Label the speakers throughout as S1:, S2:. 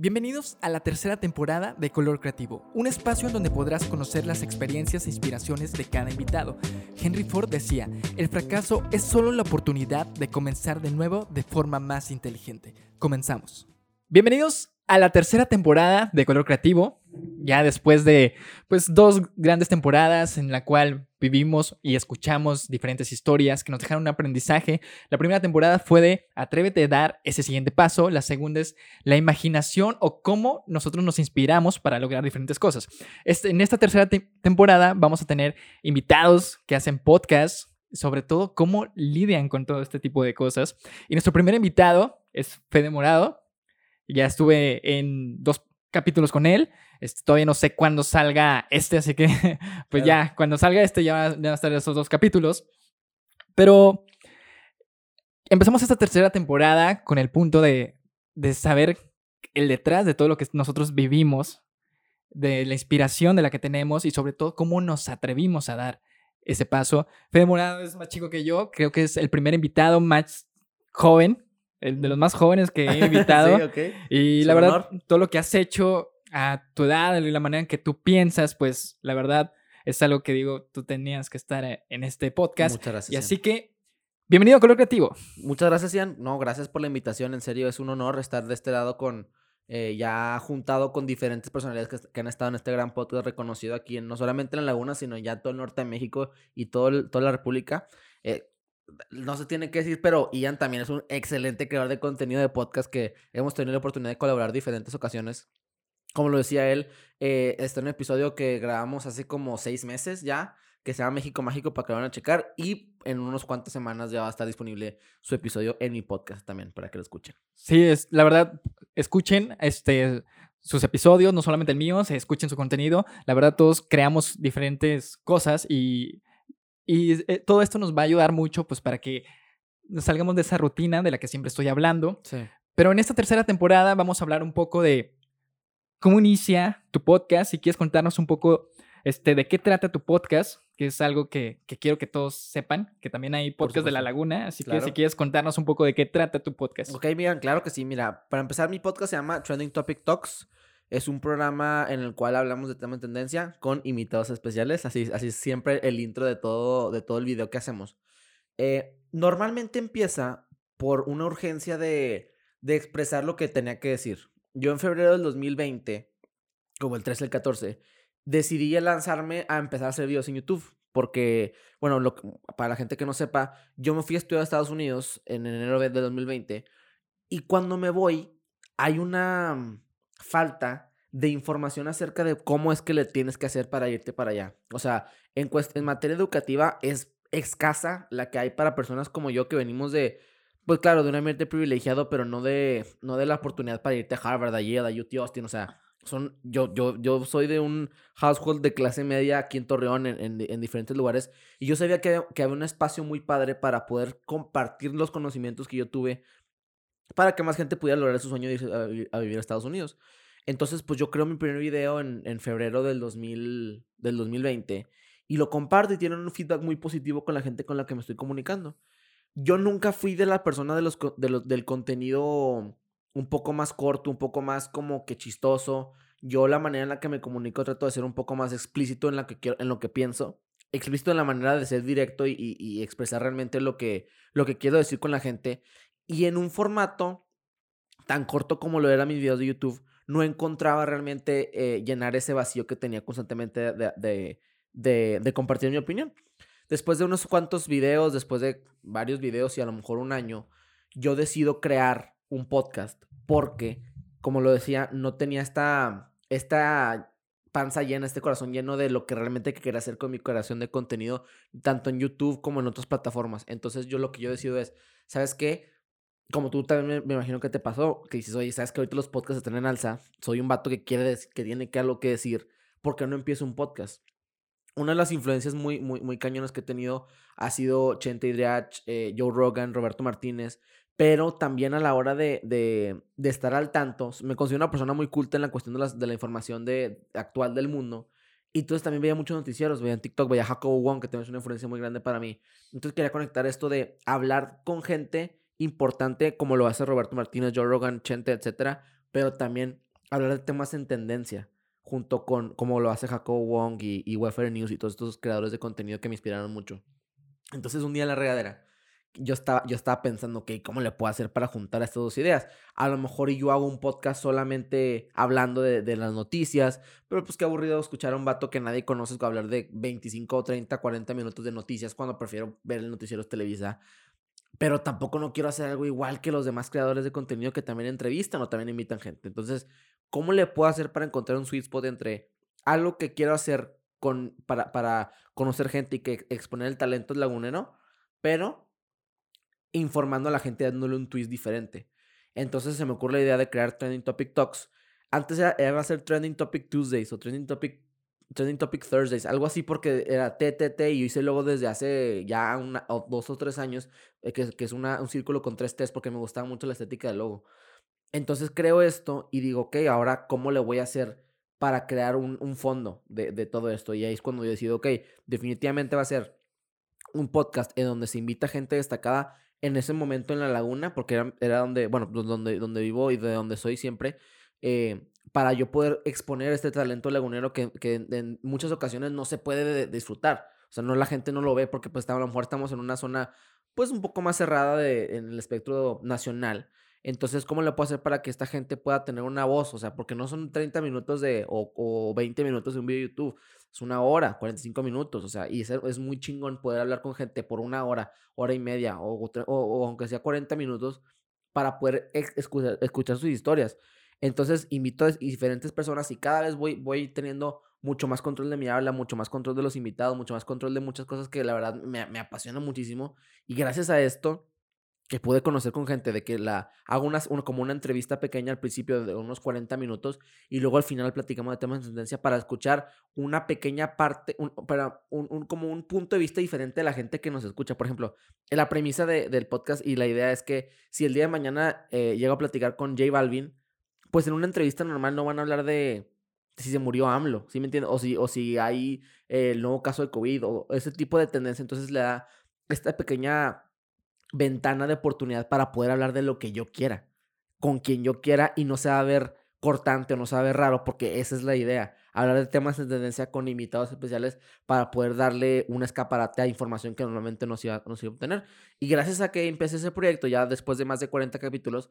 S1: Bienvenidos a la tercera temporada de Color Creativo, un espacio en donde podrás conocer las experiencias e inspiraciones de cada invitado. Henry Ford decía, el fracaso es solo la oportunidad de comenzar de nuevo de forma más inteligente. Comenzamos. Bienvenidos a la tercera temporada de Color Creativo, ya después de pues dos grandes temporadas en la cual vivimos y escuchamos diferentes historias que nos dejaron un aprendizaje. La primera temporada fue de Atrévete a dar ese siguiente paso, la segunda es la imaginación o cómo nosotros nos inspiramos para lograr diferentes cosas. Este, en esta tercera temporada vamos a tener invitados que hacen podcasts, sobre todo cómo lidian con todo este tipo de cosas. Y nuestro primer invitado es Fede Morado. Ya estuve en dos capítulos con él. Este, todavía no sé cuándo salga este, así que pues ya, cuando salga este ya van a estar esos dos capítulos. Pero empezamos esta tercera temporada con el punto de, de saber el detrás de todo lo que nosotros vivimos, de la inspiración de la que tenemos y sobre todo cómo nos atrevimos a dar ese paso. Fede Morado es más chico que yo, creo que es el primer invitado más joven el de los más jóvenes que he invitado. Y la verdad, todo lo que has hecho a tu edad y la manera en que tú piensas, pues la verdad es algo que digo, tú tenías que estar eh, en este podcast.
S2: Muchas gracias.
S1: Y así que, bienvenido a Color Creativo.
S2: Muchas gracias, Ian. No, gracias por la invitación. En serio, es un honor estar de este lado con, eh, ya juntado con diferentes personalidades que, han estado en este gran podcast reconocido aquí, en, no solamente en La Laguna, sino ya todo el norte de México y todo toda la República. Eh, no se tiene que decir, pero Ian también es un excelente creador de contenido de podcast que hemos tenido la oportunidad de colaborar en diferentes ocasiones. Como lo decía él, eh, está en un episodio que grabamos hace como seis meses ya, que se llama México Mágico para que lo vayan a checar. Y en unos cuantas semanas ya va a estar disponible su episodio en mi podcast también, para que lo escuchen.
S1: Sí, es, la verdad, escuchen este, sus episodios, no solamente el mío, se escuchen su contenido. La verdad, todos creamos diferentes cosas y y eh, todo esto nos va a ayudar mucho, pues, para que salgamos de esa rutina de la que siempre estoy hablando.
S2: Sí.
S1: Pero en esta tercera temporada vamos a hablar un poco de cómo inicia tu podcast. Si quieres contarnos un poco este, de qué trata tu podcast, que es algo que, que quiero que todos sepan, que también hay podcast de La Laguna. Así que si quieres contarnos un poco de qué trata tu podcast.
S2: Ok, miren, claro que sí. Mira, para empezar, mi podcast se llama Trending Topic Talks. Es un programa en el cual hablamos de tema de tendencia con invitados especiales. Así, así es siempre el intro de todo, de todo el video que hacemos. Eh, normalmente empieza por una urgencia de, de expresar lo que tenía que decir. Yo en febrero del 2020, como el 13, el 14, decidí lanzarme a empezar a hacer videos en YouTube. Porque, bueno, lo, para la gente que no sepa, yo me fui a estudiar a Estados Unidos en enero de 2020. Y cuando me voy, hay una falta de información acerca de cómo es que le tienes que hacer para irte para allá. O sea, en, en materia educativa es escasa la que hay para personas como yo que venimos de, pues claro, de un ambiente privilegiado, pero no de, no de la oportunidad para irte a Harvard, a Yale, a UT Austin, o sea, son, yo, yo, yo soy de un household de clase media aquí en Torreón, en, en, diferentes lugares, y yo sabía que, que, había un espacio muy padre para poder compartir los conocimientos que yo tuve para que más gente pudiera lograr su sueño de ir a, vivir a Estados Unidos. Entonces, pues yo creo mi primer video en, en febrero del, 2000, del 2020 y lo comparto y tienen un feedback muy positivo con la gente con la que me estoy comunicando. Yo nunca fui de la persona de los, de los, del contenido un poco más corto, un poco más como que chistoso. Yo la manera en la que me comunico trato de ser un poco más explícito en, la que quiero, en lo que pienso. Explícito en la manera de ser directo y, y, expresar realmente lo que, lo que quiero decir con la gente. Y en un formato tan corto como lo era mis videos de YouTube, no encontraba realmente eh, llenar ese vacío que tenía constantemente de, de, compartir mi opinión. Después de unos cuantos videos, después de varios videos y a lo mejor un año, yo decido crear un podcast porque, como lo decía, no tenía esta, esta panza llena, este corazón lleno de lo que realmente quería hacer con mi creación de contenido, tanto en YouTube como en otras plataformas. Entonces yo lo que yo decido es, ¿sabes qué? como tú también me, imagino que te pasó, que dices, oye, sabes que ahorita los podcasts están en alza, soy un vato que quiere que tiene que algo que decir, ¿por qué no empiezo un podcast? Una de las influencias muy, muy, muy cañonas que he tenido ha sido Chente Idriach, eh, Joe Rogan, Roberto Martínez, pero también a la hora de, de, estar al tanto, me considero una persona muy culta en la cuestión de la información de, actual del mundo. Y entonces también veía muchos noticieros, veía en TikTok, veía Jacobo Wong, que también es una influencia muy grande para mí. Entonces quería conectar esto de hablar con gente importante como lo hace Roberto Martínez, Joe Rogan, Chente, etcétera, pero también hablar de temas en tendencia, junto con como lo hace Jacob Wong y, y News y todos estos creadores de contenido que me inspiraron mucho. Entonces un día en la regadera, yo estaba, yo estaba pensando, ok, ¿cómo le puedo hacer para juntar estas dos ideas? A lo mejor yo hago un podcast solamente hablando de, de, las noticias, pero pues qué aburrido escuchar a un vato que nadie conoce hablar de 25, 30, 40 minutos de noticias cuando prefiero ver el noticiero Televisa. Pero tampoco no quiero hacer algo igual que los demás creadores de contenido que también entrevistan o también invitan gente. Entonces, ¿cómo le puedo hacer para encontrar un sweet spot entre algo que quiero hacer con, para, para conocer gente y que exponer el talento lagunero, pero informando a la gente dándole un twist diferente? Entonces se me ocurre la idea de crear Trending Topic Talks. Antes era, era hacer Trending Topic Tuesdays o Trending Topic Trending Topic Thursdays, algo así porque era TTT y yo hice luego desde hace ya una, dos o tres años, eh, que, que, es una, un círculo con tres T's porque me gustaba mucho la estética del logo. Entonces creo esto y digo, ok, ahora cómo le voy a hacer para crear un, un fondo de, de, todo esto. Y ahí es cuando yo decido, ok, definitivamente va a ser un podcast en donde se invita gente destacada en ese momento en la laguna, porque era, era donde, bueno, donde, donde vivo y de donde soy siempre. Eh, para yo poder exponer este talento lagunero que, que en muchas ocasiones no se puede disfrutar. O sea, no la gente no lo ve porque pues a lo mejor estamos en una zona pues un poco más cerrada en el espectro nacional. Entonces, ¿cómo le puedo hacer para que esta gente pueda tener una voz? O sea, porque no son 30 minutos de, o, o 20 minutos de un video de YouTube, es una hora, 45 minutos, o sea, y es, es muy chingón poder hablar con gente por una hora, hora y media, o, o, o aunque sea 40 minutos, para poder escuchar, escuchar sus historias. Entonces invito a diferentes personas y cada vez voy, voy teniendo mucho más control de mi habla, mucho más control de los invitados, mucho más control de muchas cosas que la verdad me, me apasiona muchísimo. Y gracias a esto, que pude conocer con gente, de que la hago una, como una entrevista pequeña al principio de unos 40 minutos y luego al final platicamos de temas de tendencia para escuchar una pequeña parte, para un, como un punto de vista diferente de la gente que nos escucha. Por ejemplo, la premisa de, del podcast y la idea es que si el día de mañana eh, llego a platicar con J Balvin, pues en una entrevista normal no van a hablar de si se murió AMLO, ¿sí me entiendes? O si, o si hay eh, el nuevo caso de COVID o ese tipo de tendencia. Entonces le da esta pequeña ventana de oportunidad para poder hablar de lo que yo quiera, con quien yo quiera y no se va a ver cortante o no se va a ver raro, porque esa es la idea. Hablar de temas de tendencia con invitados especiales para poder darle un escaparate a información que normalmente no se iba, no se iba a obtener. Y gracias a que empecé ese proyecto, ya después de más de 40 capítulos,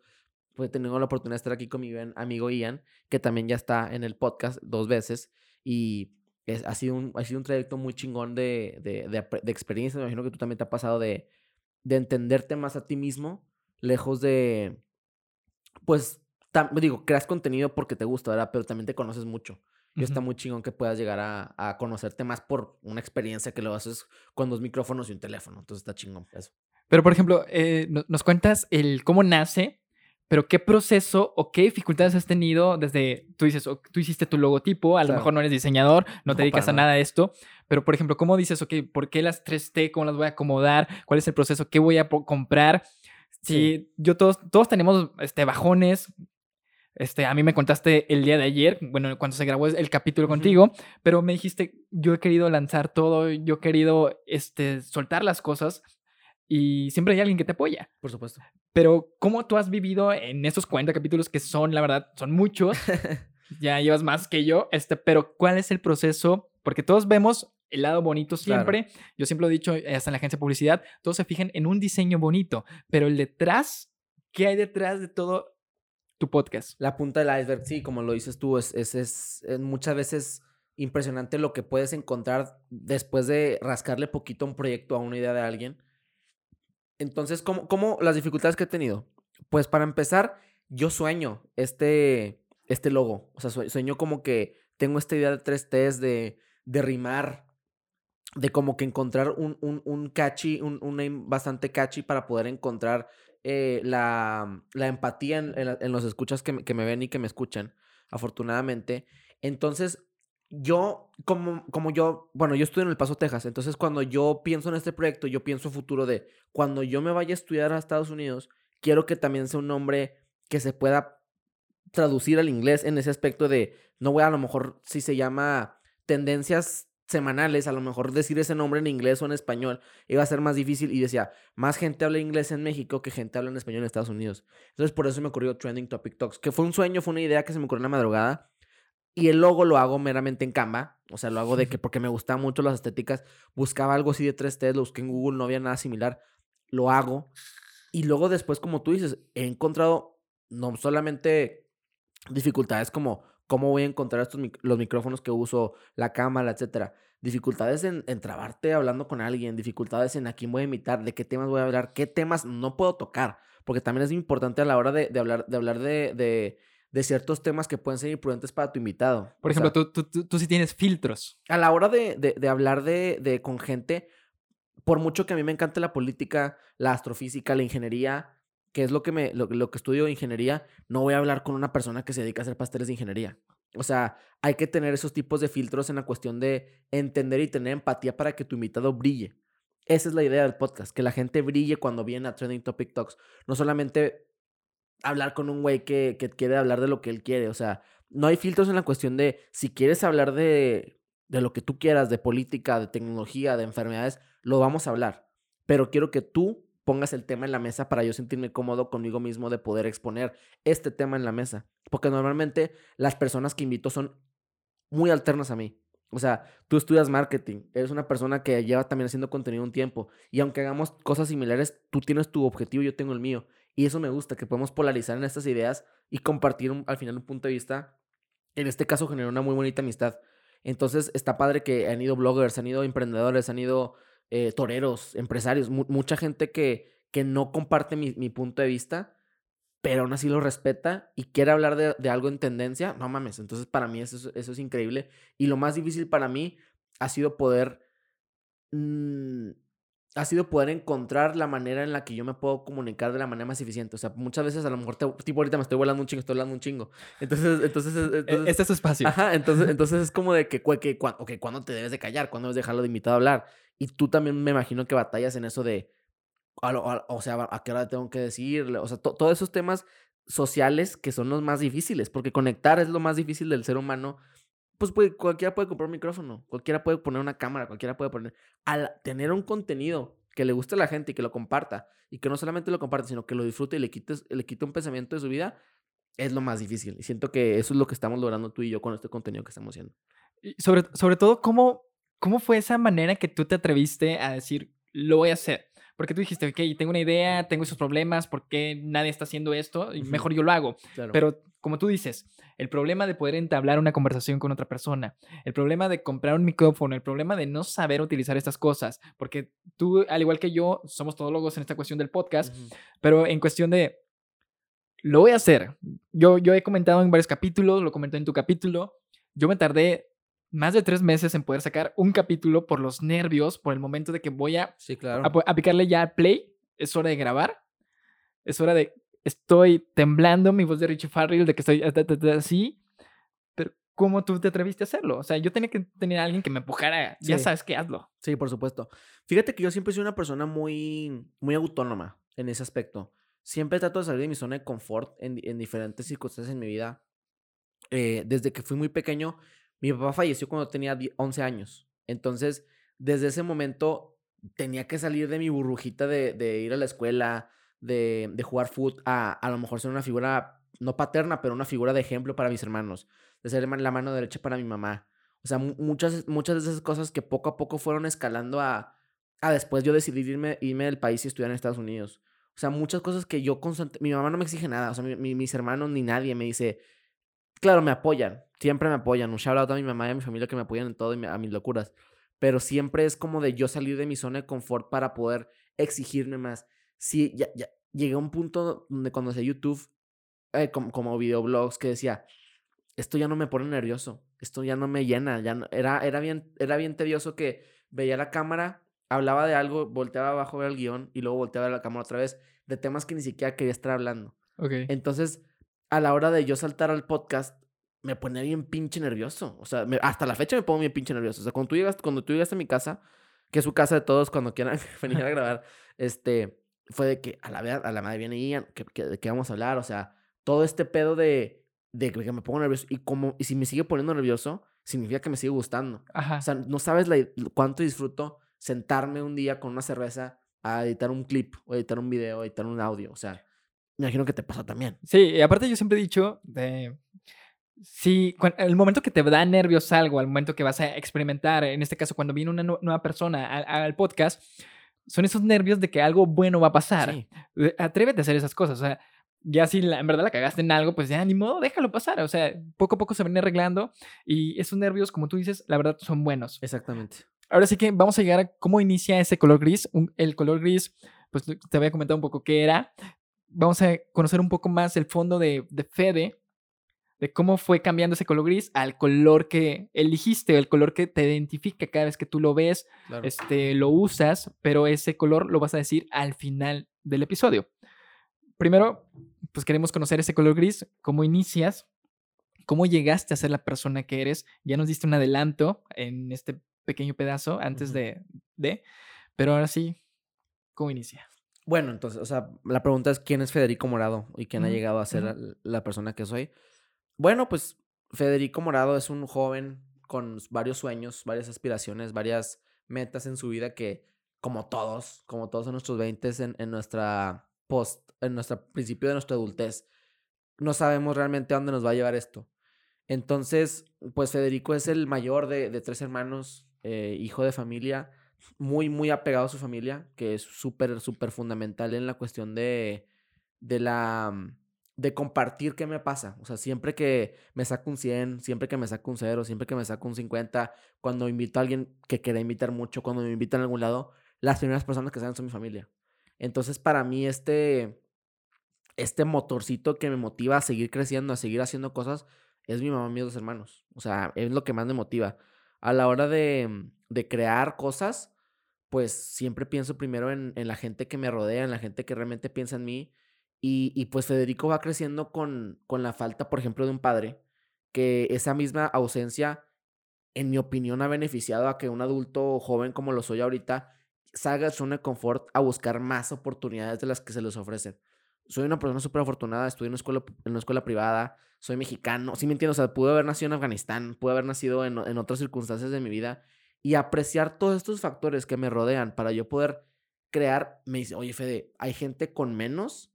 S2: pues he la oportunidad de estar aquí con mi amigo Ian, que también ya está en el podcast dos veces. Y es, ha, sido un, ha sido un trayecto muy chingón de, de, de, experiencia. Me imagino que tú también te ha pasado de, de entenderte más a ti mismo, lejos de, pues, digo, creas contenido porque te gusta, ¿verdad? Pero también te conoces mucho. Y está muy chingón que puedas llegar a, a, conocerte más por una experiencia que lo haces con dos micrófonos y un teléfono. Entonces está chingón eso.
S1: Pero, por ejemplo, eh, nos cuentas el cómo nace pero ¿qué proceso o qué dificultades has tenido desde, tú dices, tú hiciste tu logotipo, a lo mejor no eres diseñador, no, te dedicas a nada de esto, pero por ejemplo, ¿cómo dices, ok, ¿por qué las 3T? ¿Cómo las voy a acomodar? ¿Cuál es el proceso? ¿Qué voy a comprar? Si yo todos, todos tenemos este, bajones, este, a mí me contaste el día de ayer, bueno, cuando se grabó el capítulo contigo, pero me dijiste, yo he querido lanzar todo, yo he querido este, soltar las cosas y siempre hay alguien que te apoya.
S2: Por supuesto.
S1: Pero, ¿cómo tú has vivido en esos 40 capítulos que son, la verdad, son muchos? ya llevas más que yo, este, pero ¿cuál es el proceso? Porque todos vemos el lado bonito siempre. Yo siempre lo he dicho, hasta en la agencia de publicidad, todos se fijan en un diseño bonito, pero el detrás, ¿qué hay detrás de todo tu podcast?
S2: La punta del iceberg, sí, como lo dices tú, es, es, es muchas veces impresionante lo que puedes encontrar después de rascarle poquito a un proyecto, a una idea de alguien entonces, ¿cómo, ¿cómo, las dificultades que he tenido? Pues para empezar, yo sueño este, este logo. O sea, sueño como que tengo esta idea de tres T's de, de rimar, de como que encontrar un, un, un catchy, un, un, name bastante catchy para poder encontrar eh, la, la, empatía en, en, los escuchas que, que me ven y que me escuchan, afortunadamente. Entonces, yo, como, como yo, bueno, yo estudio en El Paso, Texas, entonces cuando yo pienso en este proyecto, yo pienso futuro de cuando yo me vaya a estudiar a Estados Unidos, quiero que también sea un nombre que se pueda traducir al inglés en ese aspecto de, no voy a, a lo mejor si se llama tendencias semanales, a lo mejor decir ese nombre en inglés o en español iba a ser más difícil y decía, más gente habla inglés en México que gente habla en español en Estados Unidos. Entonces por eso me ocurrió Trending Topic Talks, que fue un sueño, fue una idea que se me ocurrió en la madrugada y el logo lo hago meramente en Canva, o sea, lo hago de que porque me gustaban mucho las estéticas, buscaba algo así de 3D, lo busqué en Google, no había nada similar, lo hago y luego después, como tú dices, he encontrado no solamente dificultades como cómo voy a encontrar estos los micrófonos que uso, la cámara, etcétera. Dificultades en, en, trabarte hablando con alguien, dificultades en a quién voy a imitar, de qué temas voy a hablar, qué temas no puedo tocar, porque también es importante a la hora de, de hablar, de, hablar de, de, de, ciertos temas que pueden ser imprudentes para tu invitado.
S1: Por ejemplo, tú, tú, tú, tú, sí tienes filtros.
S2: A la hora de, de hablar de, de, con gente, por mucho que a mí me encante la política, la astrofísica, la ingeniería, que es lo que, me, lo, que estudio ingeniería, no voy a hablar con una persona que se dedica a hacer pasteles de ingeniería. O sea, hay que tener esos tipos de filtros en la cuestión de entender y tener empatía para que tu invitado brille. Esa es la idea del podcast, que la gente brille cuando viene a Trending Topic Talks. No solamente hablar con un güey que, que quiere hablar de lo que él quiere. O sea, no hay filtros en la cuestión de si quieres hablar de, de lo que tú quieras, de política, de tecnología, de enfermedades, lo vamos a hablar. Pero quiero que tú pongas el tema en la mesa para yo sentirme cómodo conmigo mismo de poder exponer este tema en la mesa. Porque normalmente las personas que invito son muy alternas a mí. O sea, tú estudias marketing, eres una persona que lleva también haciendo contenido un tiempo y aunque hagamos cosas similares, tú tienes tu objetivo, yo tengo el mío. Y eso me gusta, que podemos polarizar en estas ideas y compartir al final un punto de vista. En este caso generó una muy bonita amistad. Entonces está padre que han ido bloggers, han ido emprendedores, han ido eh, toreros, empresarios, mucha gente que, que no comparte mi, mi, punto de vista, pero aún así lo respeta y quiere hablar de, de algo en tendencia, no mames, entonces para mí eso, eso, es increíble. Y lo más difícil para mí ha sido poder... Mmm, ha sido poder encontrar la manera en la que yo me puedo comunicar de la manera más eficiente. O sea, muchas veces a lo mejor, te, tipo ahorita me estoy volando un chingo, estoy hablando un chingo. Entonces, entonces... E, entonces
S1: este es tu espacio.
S2: Ajá, entonces, entonces es como de que, que, que okay, ¿cuándo te debes de callar? ¿Cuándo debes dejarlo de invitado a hablar? Y tú también me imagino que batallas en eso de, o sea, ¿a qué hora tengo que decirle? O sea, todos esos temas sociales que son los más difíciles, porque conectar es lo más difícil del ser humano. Pues, pues cualquiera puede comprar un micrófono, cualquiera puede poner una cámara, cualquiera puede poner... Al tener un contenido que le guste a la gente y que lo comparta, y que no solamente lo comparte, sino que lo disfrute y le quite, le quite un pensamiento de su vida, es lo más difícil. Y siento que eso es lo que estamos logrando tú y yo con este contenido que estamos haciendo.
S1: Sobre, sobre todo, ¿cómo ¿Cómo fue esa manera que tú te atreviste a decir, lo voy a hacer? Porque tú dijiste, ok, tengo una idea, tengo esos problemas, ¿por qué nadie está haciendo esto? Y mejor yo lo hago. Pero como tú dices, el problema de poder entablar una conversación con otra persona, el problema de comprar un micrófono, el problema de no saber utilizar estas cosas, porque tú, al igual que yo, somos todólogos en esta cuestión del podcast, pero en cuestión de, lo voy a hacer. Yo, yo he comentado en varios capítulos, lo comenté en tu capítulo, yo me tardé más de tres meses en poder sacar un capítulo por los nervios, por el momento de que voy a,
S2: sí, claro.
S1: a, picarle ya play. Es hora de grabar. Es hora de. Estoy temblando, mi voz de Richie Farrell, de que estoy así. Pero, ¿cómo tú te atreviste a hacerlo? O sea, yo tenía que tener a alguien que me empujara. Ya sabes que hazlo.
S2: Sí, por supuesto. Fíjate que yo siempre soy una persona muy, muy autónoma en ese aspecto. Siempre trato de salir de mi zona de confort en, en diferentes circunstancias en mi vida. Eh, desde que fui muy pequeño, mi papá falleció cuando tenía 11 años. Entonces, desde ese momento tenía que salir de mi burbujita de, ir a la escuela, de, de jugar fútbol, a a lo mejor ser una figura, no paterna, pero una figura de ejemplo para mis hermanos, de ser la mano derecha para mi mamá. O sea, muchas, muchas de esas cosas que poco a poco fueron escalando a, a después yo decidí irme, irme del país y estudiar en Estados Unidos. O sea, muchas cosas que yo constante... Mi mamá no me exige nada, o sea, mis hermanos ni nadie me dice, claro, me apoyan, siempre me apoyan. Un shout out a mi mamá y a mi familia que me apoyan en todo y a mis locuras. Pero siempre es como de yo salir de mi zona de confort para poder exigirme más. Sí, ya, ya llegué a un punto donde cuando hacía YouTube, eh, como, como videoblogs, que decía, esto ya no me pone nervioso, esto ya no me llena, ya no, era, era, bien, era bien tedioso que veía la cámara, hablaba de algo, volteaba abajo a ver el guion y luego volteaba a ver la cámara otra vez de temas que ni siquiera quería estar hablando.
S1: Okay.
S2: Entonces, a la hora de yo saltar al podcast, me pone bien pinche nervioso. O sea, hasta la fecha me pongo bien pinche nervioso. O sea, cuando tú llegas, cuando tú llegaste a mi casa, que es su casa de todos, cuando quieran venir a grabar, este, fue de que a la, a la madre viene Ian, que, de qué vamos a hablar. O sea, todo este pedo de, de que me pongo nervioso. Y, como, y si me sigue poniendo nervioso, significa que me sigue gustando.
S1: Ajá.
S2: O sea, no sabes la- cuánto disfruto sentarme un día con una cerveza a editar un clip, o editar un video, o editar un audio. O sea, me imagino que te pasa también.
S1: Sí, y aparte yo siempre he dicho de... Sí, el momento que te da nervios algo, al momento que vas a experimentar, en este caso cuando viene una nu- nueva persona al, al podcast, son esos nervios de que algo bueno va a pasar.
S2: Sí.
S1: Eh, Atrévete a hacer esas cosas, o sea, ya si la- en verdad la cagaste en algo, pues ya ni modo, déjalo pasar, o sea, poco a poco se van arreglando y esos nervios, como tú dices, la verdad son buenos.
S2: Exactamente.
S1: Ahora sí que vamos a llegar a cómo inicia ese color gris. Un- el color gris, pues te había comentado un poco qué era. Vamos a conocer un poco más el fondo de, de Fede, de cómo fue cambiando ese color gris al color que eligiste, el color que te identifica cada vez que tú lo ves,
S2: Claro.
S1: este, lo usas, pero ese color lo vas a decir al final del episodio. Primero, pues queremos conocer ese color gris, cómo inicias, cómo llegaste a ser la persona que eres. Ya nos diste un adelanto en este pequeño pedazo antes de, de, pero ahora sí, ¿cómo inicia?
S2: Bueno, entonces, o sea, la pregunta es quién es Federico Morado y quién ha llegado a ser la- la persona que soy. Bueno, pues Federico Morado es un joven con varios sueños, varias aspiraciones, varias metas en su vida que, como todos, como todos en nuestros 20 en, en nuestra post, en nuestro principio de nuestra adultez, no sabemos realmente a dónde nos va a llevar esto. Entonces, pues Federico es el mayor de, de tres hermanos, eh, hijo de familia, muy, muy apegado a su familia, que es súper, súper fundamental en la cuestión de, de la, mm, de compartir qué me pasa. O sea, siempre que me saco un 100, siempre que me saco un 0, siempre que me saco un 50, cuando invito a alguien que quiera invitar mucho, cuando me invitan a algún lado, las primeras personas que salen son mi familia. Entonces, para mí, este, este motorcito que me motiva a seguir creciendo, a seguir haciendo cosas, es mi mamá y mis dos hermanos. O sea, es lo que más me motiva. A la hora de, mm, de crear cosas, pues siempre pienso primero en, en la gente que me rodea, en la gente que realmente piensa en mí. Y, y pues Federico va creciendo con, con la falta, por ejemplo, de un padre, que esa misma ausencia, en mi opinión, ha beneficiado a que un adulto joven como lo soy ahorita salga de su zona de confort a buscar más oportunidades de las que se les ofrecen. Soy una persona súper afortunada, estudié en una, escuela, en una escuela privada, soy mexicano, sí me entiendo, o sea, pude haber nacido en Afganistán, pude haber nacido en, en otras circunstancias de mi vida y apreciar todos estos factores que me rodean para yo poder crear, me dice, oye Fede, hay gente con menos,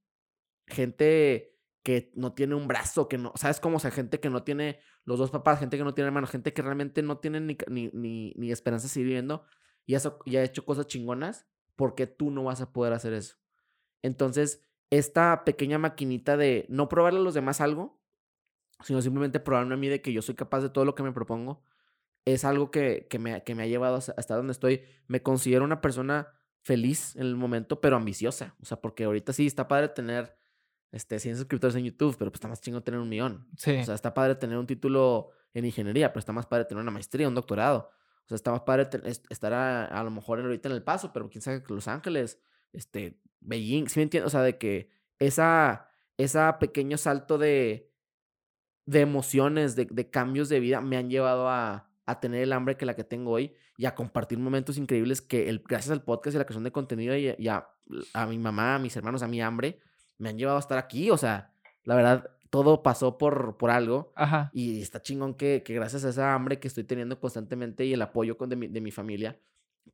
S2: gente que no tiene un brazo, que no, ¿sabes cómo? O sea, gente que no tiene los dos papás, gente que no tiene hermanos, gente que realmente no tiene ni, ni, ni, esperanza de seguir viviendo y, y ha hecho cosas chingonas, porque tú no vas a poder hacer eso? Entonces, esta pequeña maquinita de no probarle a los demás algo, sino simplemente probarme a mí de que yo soy capaz de todo lo que me propongo, es algo que, que me, que me ha llevado hasta donde estoy. Me considero una persona feliz en el momento, pero ambiciosa. O sea, porque ahorita sí está padre tener este, 100 suscriptores en YouTube, pero pues está más chingo tener un millón.
S1: Sí.
S2: O sea, está padre tener un título en ingeniería, pero está más padre tener una maestría, un doctorado. O sea, está más padre estar a, a lo mejor ahorita en El Paso, pero quién sabe que Los Ángeles, este, Beijing, ¿sí me entiendes? O sea, de que esa, esa pequeño salto de, de emociones, de, de cambios de vida, me han llevado a, a tener el hambre que la que tengo hoy y a compartir momentos increíbles que el, gracias al podcast y la creación de contenido y, a- y a, a mi mamá, a mis hermanos, a mi hambre, me han llevado a estar aquí. O sea, la verdad, todo pasó por, por algo.
S1: Ajá.
S2: Y está chingón que, que gracias a esa hambre que estoy teniendo constantemente y el apoyo con de, mi, de mi familia,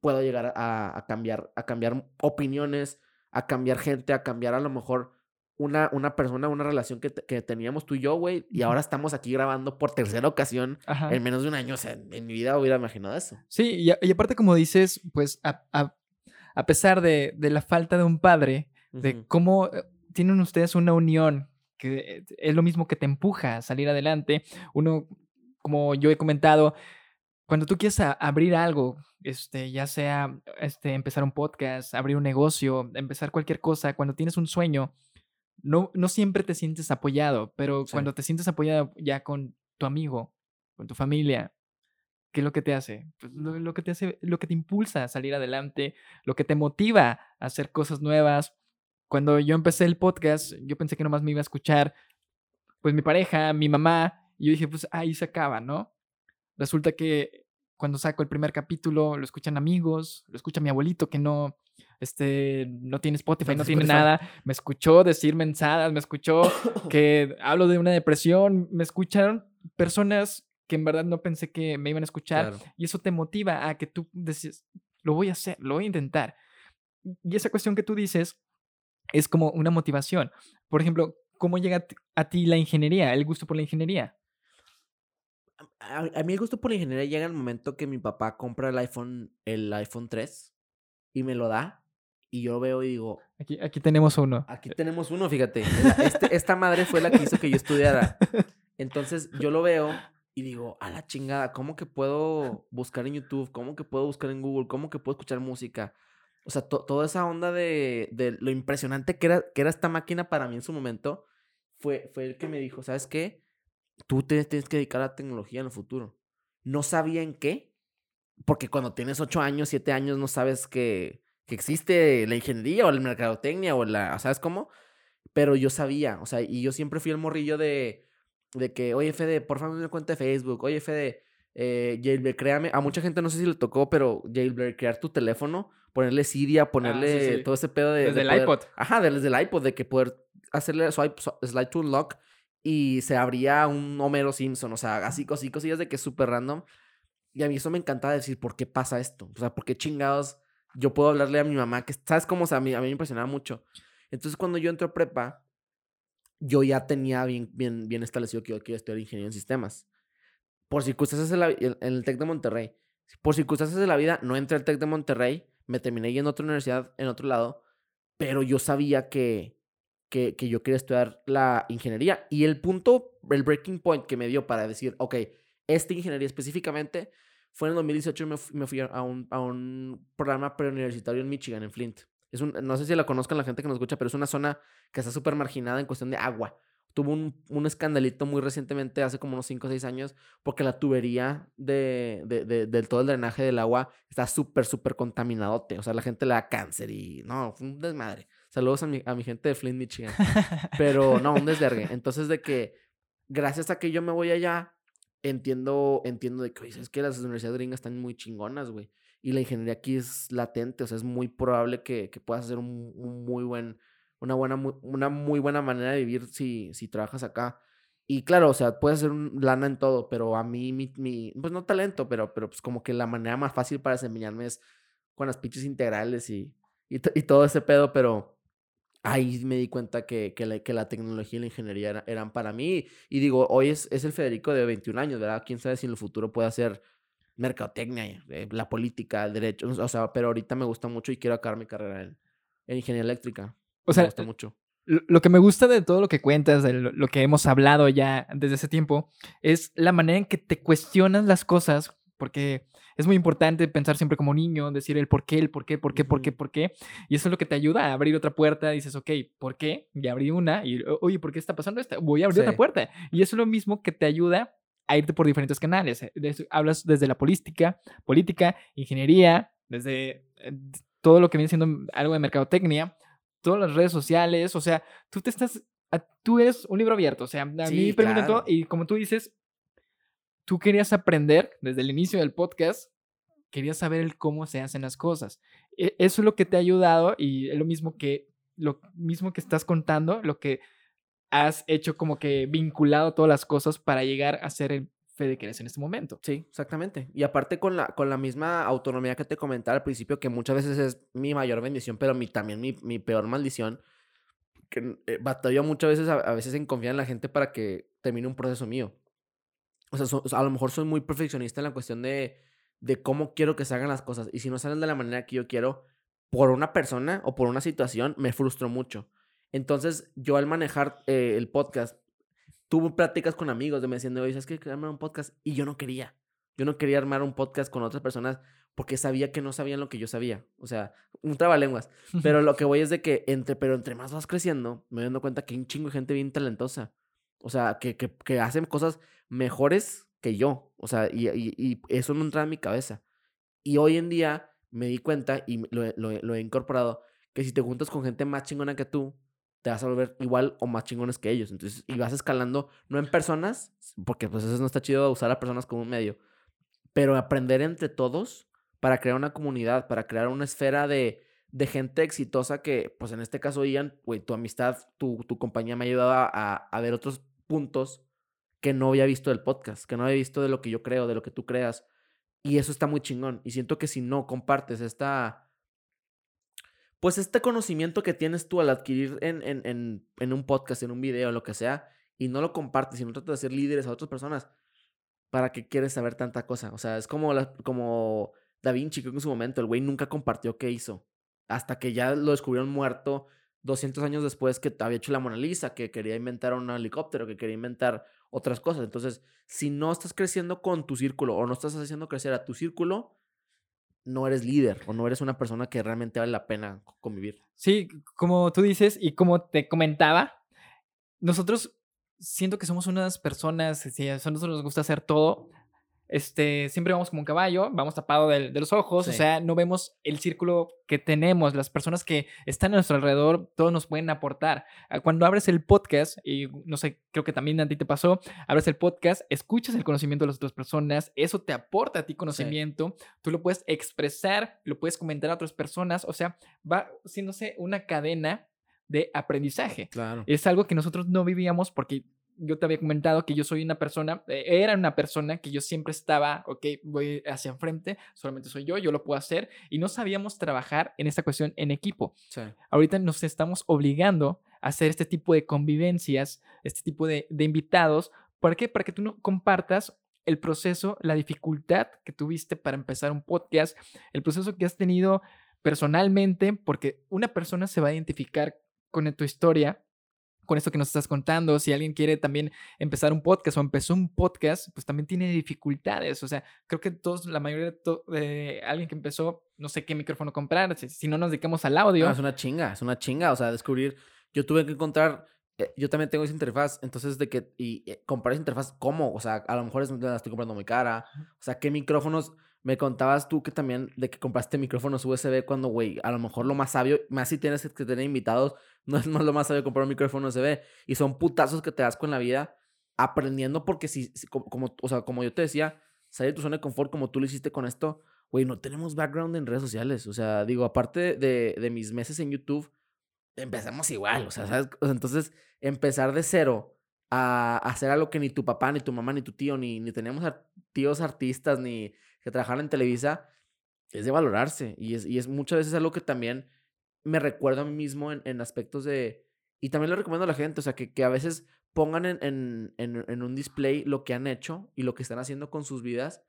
S2: puedo llegar a, a cambiar, a cambiar opiniones, a cambiar gente, a cambiar a lo mejor una, una persona, una relación que, que teníamos tú y yo, güey. Y ahora estamos aquí grabando por tercera ocasión
S1: Ajá.
S2: en menos de un año. O sea, en mi vida hubiera imaginado eso.
S1: Sí, y, a- y aparte como dices, pues a, a- a pesar de, de la falta de un padre, de
S2: Ujú.
S1: cómo eh, tienen ustedes una unión que eh, es lo mismo que te empuja a salir adelante. Uno, como yo he comentado, cuando tú quieres a- abrir algo, este, ya sea este, empezar un podcast, abrir un negocio, empezar cualquier cosa, cuando tienes un sueño, no, no siempre te sientes apoyado, pero
S2: Sí.
S1: cuando te sientes apoyado ya con tu amigo, con tu familia, ¿qué es lo que te hace? Pues lo, lo que te hace, lo que te impulsa a salir adelante, lo que te motiva a hacer cosas nuevas. Cuando yo empecé el podcast, yo pensé que nomás me iba a escuchar, pues mi pareja, mi mamá, y yo dije, pues ahí se acaba, ¿no? Resulta que cuando saco el primer capítulo, lo escuchan amigos, lo escucha mi abuelito que no, este, no tiene Spotify, no
S2: tiene
S1: tiene
S2: Spotify.
S1: nada, me escuchó decir mensadas, me escuchó que hablo de una depresión, me escucharon personas que en verdad no pensé que me iban a escuchar. Y eso te motiva a que tú decís, lo voy a hacer, lo voy a intentar. Y esa cuestión que tú dices es como una motivación. Por ejemplo, ¿cómo llega a ti la ingeniería, el gusto por la ingeniería?
S2: A, mí el gusto por la ingeniería llega el momento que mi papá compra el iPhone, el iPhone 3 y me lo da. Y yo veo y digo.
S1: Aquí, aquí tenemos uno.
S2: Aquí tenemos uno, fíjate. Este, esta madre fue la que hizo que yo estudiara. Entonces yo lo veo y digo, a la chingada, ¿cómo que puedo buscar en YouTube? ¿Cómo que puedo buscar en Google? ¿Cómo que puedo escuchar música? O sea, toda esa onda de, de, lo impresionante que era, que era esta máquina para mí en su momento, fue, fue el que me dijo, ¿sabes qué? Tú te tienes que dedicar a la tecnología en el futuro. No sabía en qué, porque cuando tienes ocho años, siete años, no sabes que, que existe la ingeniería o la mercadotecnia o la, ¿sabes cómo? Pero yo sabía, o sea, y yo siempre fui el morrillo de, de que, oye, Fede, por favor, me cuenta de Facebook, oye, Fede, eh, Jailbreak, créame, a mucha gente no sé si le tocó, pero Jailbreak, crear tu teléfono, ponerle Cydia, ah, ponerle todo ese pedo de...
S1: Desde el iPod.
S2: Ajá, desde el iPod, de que poder hacerle swipe, slide to unlock y se abría un Homero Simpson, o sea, así, así cosillas de que es súper random. Y a mí eso me encantaba decir, ¿por qué pasa esto? O sea, ¿por qué chingados yo puedo hablarle a mi mamá? que ¿Sabes cómo? O sea, a mí, a mí me impresionaba mucho. Entonces, cuando yo entré a prepa, yo ya tenía bien, bien, bien establecido que yo quería estudiar ingeniería en sistemas. Por circunstancias en, en el TEC de Monterrey. Por circunstancias de la vida, no entré al TEC de Monterrey, me terminé yendo a otra universidad en otro lado, pero yo sabía que, que, que yo quería estudiar la ingeniería. Y el punto, el breaking point que me dio para decir, ok, esta ingeniería específicamente, fue en el 2018 me, me fui a un, a un programa preuniversitario en Michigan, en Flint. Es un, no sé si la conozcan la gente que nos escucha, pero es una zona que está súper marginada en cuestión de agua. Tuvo un, un, escandalito muy recientemente, hace como unos 5 o 6 años, porque la tubería de, de, de, del todo el drenaje del agua está súper, súper contaminadote. O sea, la gente le da cáncer y no, fue un desmadre. Saludos a mi, a mi gente de Flint, Michigan. Pero no, un desvergue. Entonces, de que gracias a que yo me voy allá, entiendo, entiendo de que, es que las universidades gringas están muy chingonas, güey. Y la ingeniería aquí es latente, o sea, es muy probable que, que puedas hacer un, muy buen, una buena, una muy buena manera de vivir si, si trabajas acá. Y claro, o sea, puedes hacer un lana en todo, pero a mí, mi, mi, pues no talento, pero, pero pues como que la manera más fácil para desempeñarme es con las pinches integrales y, y, y todo ese pedo, pero ahí me di cuenta que, que, la, que la tecnología y la ingeniería eran para mí. Y digo, hoy es, es el Federico de 21 años, ¿verdad? Quién sabe si en el futuro puede hacer mercadotecnia, eh, la política, el derecho, o sea, pero ahorita me gusta mucho y quiero acabar mi carrera en, en ingeniería eléctrica.
S1: O sea, me gusta mucho. Lo que me gusta de todo lo que cuentas, de lo que hemos hablado ya desde ese tiempo, es la manera en que te cuestionas las cosas, porque es muy importante pensar siempre como niño, decir el por qué, el por qué, por qué, por qué, por qué. Y eso es lo que te ayuda a abrir otra puerta. Dices, ok, ¿por qué? Ya abrí una. Y, oye, ¿por qué está pasando esto? Voy a abrir otra puerta. Y eso es lo mismo que te ayuda a irte por diferentes canales. Eh, hablas desde la política, política, ingeniería, desde eh, todo lo que viene siendo algo de mercadotecnia, todas las redes sociales. O sea, tú te estás tú eres un libro abierto. O sea, a mí me todo. Y como tú dices, tú querías aprender desde el inicio del podcast, querías saber cómo se hacen las cosas. E, eso es lo que te ha ayudado y es lo mismo que lo mismo que estás contando, lo que has hecho como que vinculado todas las cosas para llegar a ser el Fede que eres en este momento.
S2: Sí, exactamente. Y aparte con la, con la misma autonomía que te comentaba al principio, que muchas veces es mi mayor bendición, pero mi, también mi, mi peor maldición, que eh, muchas veces a, a, veces en confiar en la gente para que termine un proceso mío o sea, a lo mejor soy muy perfeccionista en la cuestión de, de cómo quiero que se hagan las cosas. Y si no salen de la manera que yo quiero, por una persona o por una situación, me frustro mucho. Entonces, yo al manejar eh, el podcast, tuve pláticas con amigos de me diciendo, oye, ¿sabes qué? Quiero armar un podcast. Y yo no quería. Yo no quería armar un podcast con otras personas porque sabía que no sabían lo que yo sabía. O sea, un trabalenguas. Pero lo que voy es de que entre, pero entre más vas creciendo, me doy dando cuenta que hay un chingo de gente bien talentosa. O sea, que, que, que hacen cosas mejores que yo. O sea, y, y, eso no entra en mi cabeza. Y hoy en día me di cuenta y lo, lo, he incorporado, que si te juntas con gente más chingona que tú, te vas a volver igual o más chingones que ellos. Entonces, y vas escalando, no en personas, porque pues eso no está chido usar a personas como un medio, pero aprender entre todos para crear una comunidad, para crear una esfera de, de gente exitosa que, pues en este caso, Ian, tu amistad, tu, tu compañía me ha ayudado a, a ver otros puntos que no había visto del podcast, que no había visto de lo que yo creo, de lo que tú creas. Y eso está muy chingón. Y siento que si no compartes esta, pues este conocimiento que tienes tú al adquirir en, en, en, un podcast, en un video, lo que sea, y no lo compartes y no tratas de ser líderes a otras personas, ¿para qué quieres saber tanta cosa? O sea, es como, la, como Da Vinci, que en su momento, el güey nunca compartió qué hizo. Hasta que ya lo descubrieron muerto 200 años después que había hecho la Mona Lisa, que quería inventar un helicóptero, que quería inventar otras cosas. Entonces, si no estás creciendo con tu círculo o no estás haciendo crecer a tu círculo, no eres líder o no eres una persona que realmente vale la pena convivir.
S1: Sí, como tú dices y como te comentaba, nosotros siento que somos unas personas, si a nosotros nos gusta hacer todo, este, siempre vamos como un caballo, vamos tapado de, los ojos, o sea, no vemos el círculo que tenemos, las personas que están a nuestro alrededor, todos nos pueden aportar. Ah, cuando abres el podcast, y no sé, creo que también a ti te pasó, abres el podcast, escuchas el conocimiento de las otras personas, eso te aporta a ti conocimiento, tú lo puedes expresar, lo puedes comentar a otras personas, o sea, va haciéndose una cadena de aprendizaje.
S2: Claro.
S1: Es algo que nosotros no vivíamos porque yo te había comentado que yo soy una persona, eh, era una persona que yo siempre estaba, ok, voy hacia enfrente, solamente soy yo, yo lo puedo hacer, y no sabíamos trabajar en esta cuestión en equipo. Ahorita nos estamos obligando a hacer este tipo de convivencias, este tipo de, de invitados. ¿Para qué? Para que tú no compartas el proceso, la dificultad que tuviste para empezar un podcast, el proceso que has tenido personalmente, porque una persona se va a identificar con tu historia con esto que nos estás contando, si alguien quiere también empezar un podcast o empezó un podcast, pues también tiene dificultades. O sea, creo que todos, la mayoría de, alguien que empezó, no sé qué micrófono comprar, si, no nos dedicamos al audio.
S2: es una chinga, es una chinga. O sea, descubrir, yo tuve que encontrar, eh, yo también tengo esa interfaz, entonces de que, y eh, comprar esa interfaz, ¿cómo? O sea, a lo mejor es, la estoy comprando muy cara. O sea, ¿qué micrófonos? Me contabas tú que también de que compraste micrófonos USB cuando, güey, a lo mejor lo más sabio, más si tienes que tener invitados, no es más lo más sabio comprar un micrófono USB. Y son putazos que te das con la vida aprendiendo porque si, como, o sea, como yo te decía, salir de tu zona de confort como tú lo hiciste con esto, güey, no tenemos background en redes sociales. O sea, digo, aparte de, de mis meses en YouTube, empezamos igual, o sea, ¿sabes? Entonces, empezar de cero a, hacer algo que ni tu papá, ni tu mamá, ni tu tío, ni, ni teníamos tíos artistas, ni que trabajaran en Televisa, es de valorarse. Y es, y es muchas veces algo que también me recuerdo a mí mismo en, en aspectos de... Y también lo recomiendo a la gente, o sea, que, que a veces pongan en, en, en, un display lo que han hecho y lo que están haciendo con sus vidas